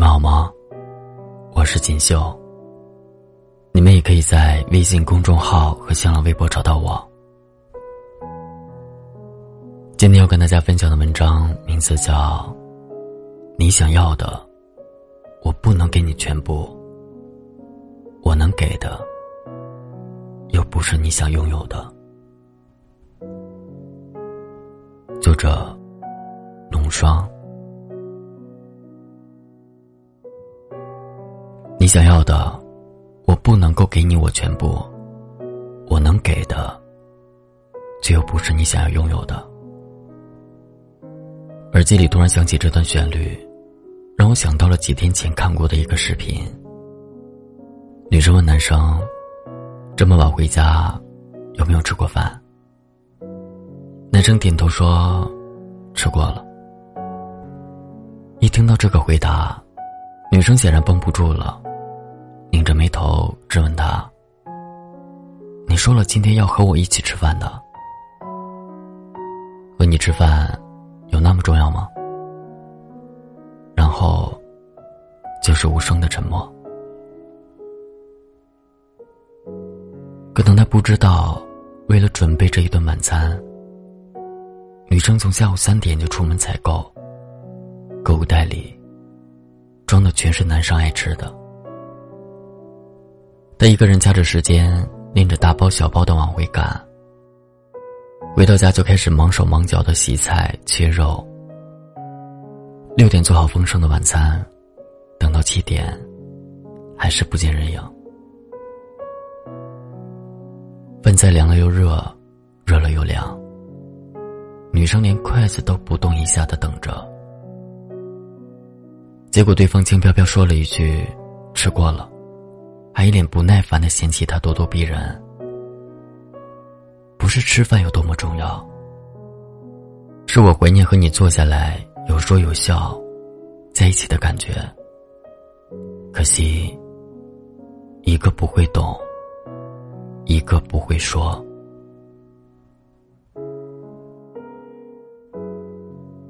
们好吗？我是锦绣。你们也可以在微信公众号和新浪微博找到我。今天要跟大家分享的文章名字叫《你想要的，我不能给你全部；我能给的，又不是你想拥有的》。作者：龙霜。想要的，我不能够给你我全部；我能给的，却又不是你想要拥有的。耳机里突然响起这段旋律，让我想到了几天前看过的一个视频。女生问男生：“这么晚回家，有没有吃过饭？”男生点头说：“吃过了。”一听到这个回答，女生显然绷不住了。拧着眉头质问他：“你说了今天要和我一起吃饭的，和你吃饭有那么重要吗？”然后就是无声的沉默。可能他不知道，为了准备这一顿晚餐，女生从下午三点就出门采购，购物袋里装的全是男生爱吃的。他一个人掐着时间，拎着大包小包的往回赶。回到家就开始忙手忙脚的洗菜切肉。六点做好丰盛的晚餐，等到七点，还是不见人影。饭菜凉了又热，热了又凉。女生连筷子都不动一下的等着，结果对方轻飘飘说了一句：“吃过了。”还一脸不耐烦的嫌弃他咄咄逼人。不是吃饭有多么重要，是我怀念和你坐下来有说有笑，在一起的感觉。可惜，一个不会懂，一个不会说。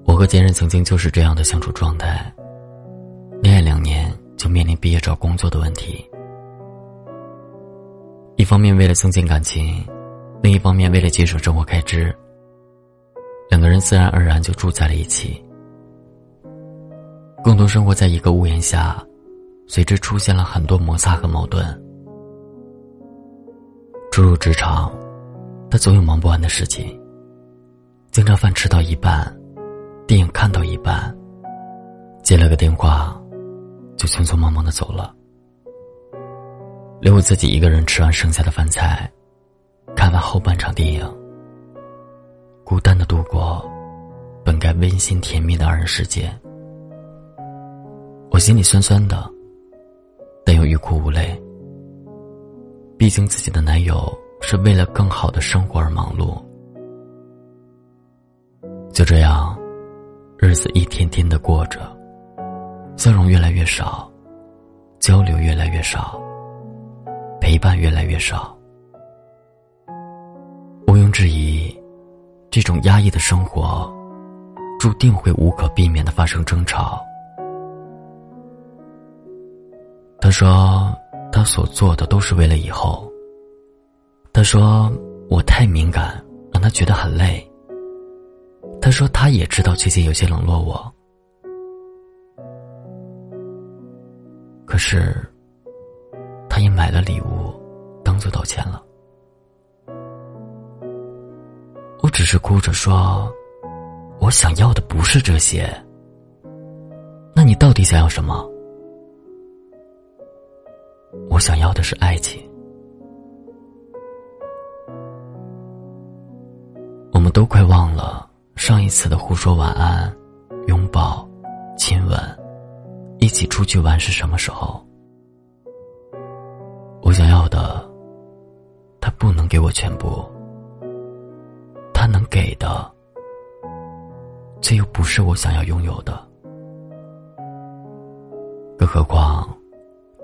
我和前任曾经就是这样的相处状态，恋爱两年就面临毕业找工作的问题。一方面为了增进感情，另一方面为了节省生活开支，两个人自然而然就住在了一起，共同生活在一个屋檐下，随之出现了很多摩擦和矛盾。初入职场，他总有忙不完的事情，经常饭吃到一半，电影看到一半，接了个电话，就匆匆忙忙的走了。留我自己一个人吃完剩下的饭菜，看完后半场电影，孤单的度过本该温馨甜蜜的二人世界。我心里酸酸的，但又欲哭无泪。毕竟自己的男友是为了更好的生活而忙碌。就这样，日子一天天的过着，笑容越来越少，交流越来越少。陪伴越来越少，毋庸置疑，这种压抑的生活，注定会无可避免的发生争吵。他说，他所做的都是为了以后。他说，我太敏感，让他觉得很累。他说，他也知道最近有些冷落我，可是。你买了礼物，当做道歉了。我只是哭着说：“我想要的不是这些。”那你到底想要什么？我想要的是爱情。我们都快忘了上一次的互说晚安、拥抱、亲吻，一起出去玩是什么时候。的，他不能给我全部。他能给的，却又不是我想要拥有的。更何况，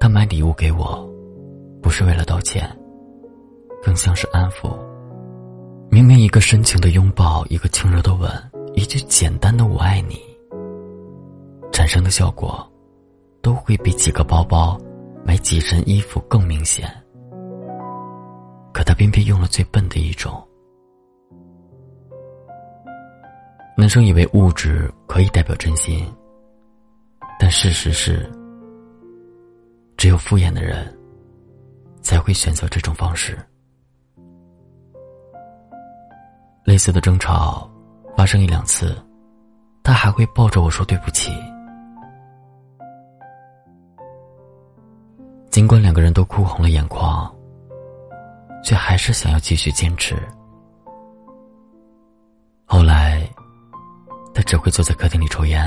他买礼物给我，不是为了道歉，更像是安抚。明明一个深情的拥抱，一个轻柔的吻，一句简单的“我爱你”，产生的效果，都会比几个包包、买几身衣服更明显。他偏偏用了最笨的一种。男生以为物质可以代表真心，但事实是，只有敷衍的人才会选择这种方式。类似的争吵发生一两次，他还会抱着我说对不起。尽管两个人都哭红了眼眶，却还是想要继续坚持。后来，他只会坐在客厅里抽烟，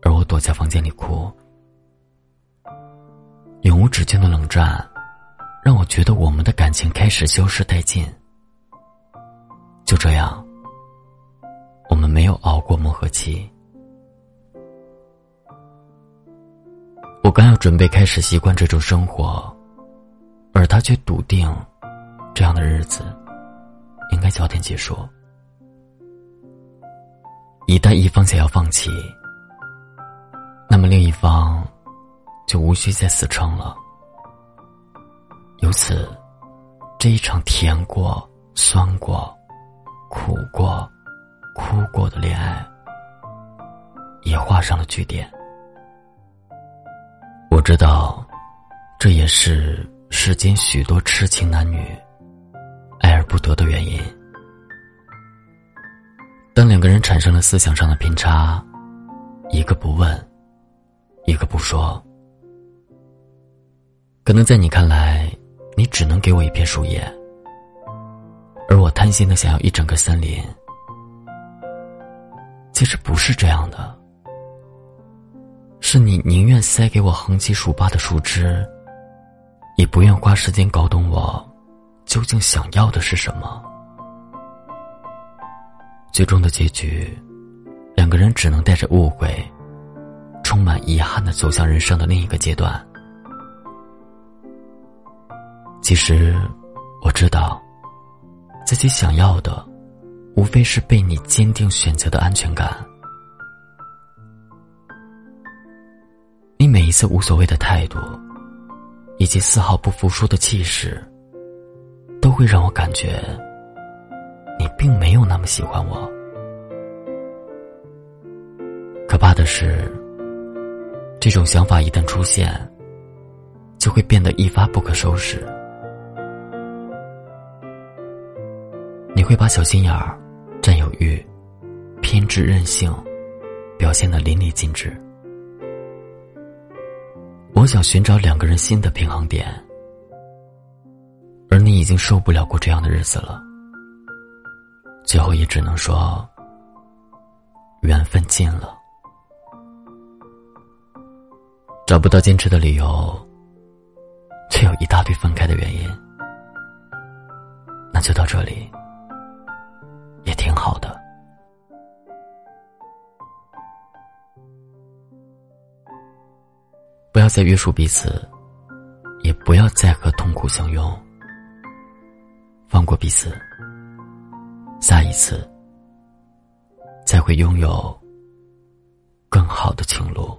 而我躲在房间里哭。永无止境的冷战，让我觉得我们的感情开始消失殆尽。就这样，我们没有熬过磨合期。我刚要准备开始习惯这种生活，而他却笃定，这样的日子应该早点结束。一旦一方想要放弃，那么另一方就无需再死撑了。由此，这一场甜过、酸过。苦过、哭过的恋爱，也画上了句点。我知道，这也是世间许多痴情男女爱而不得的原因。当两个人产生了思想上的偏差，一个不问，一个不说，可能在你看来，你只能给我一片树叶。而我贪心的想要一整个森林，其实不是这样的。是你宁愿塞给我横七竖八的树枝，也不愿花时间搞懂我究竟想要的是什么。最终的结局，两个人只能带着误会，充满遗憾的走向人生的另一个阶段。其实，我知道。自己想要的，无非是被你坚定选择的安全感。你每一次无所谓的态度，以及丝毫不服输的气势，都会让我感觉你并没有那么喜欢我。可怕的是，这种想法一旦出现，就会变得一发不可收拾。你会把小心眼儿、占有欲、偏执任性表现的淋漓尽致。我想寻找两个人新的平衡点，而你已经受不了过这样的日子了。最后也只能说，缘分尽了，找不到坚持的理由，却有一大堆分开的原因。那就到这里。也挺好的。不要再约束彼此，也不要再和痛苦相拥。放过彼此，下一次才会拥有更好的情路。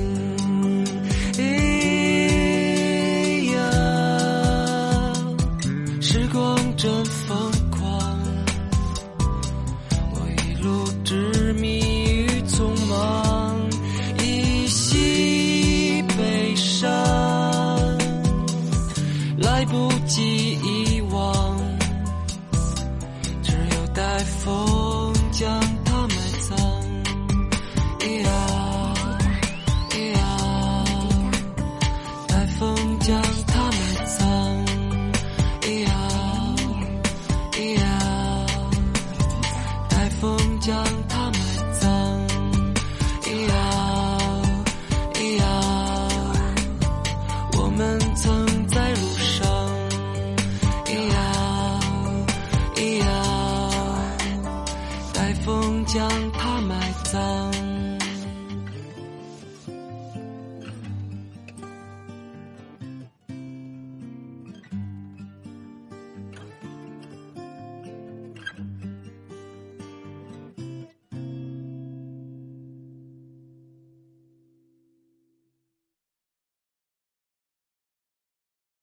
海风将它埋葬。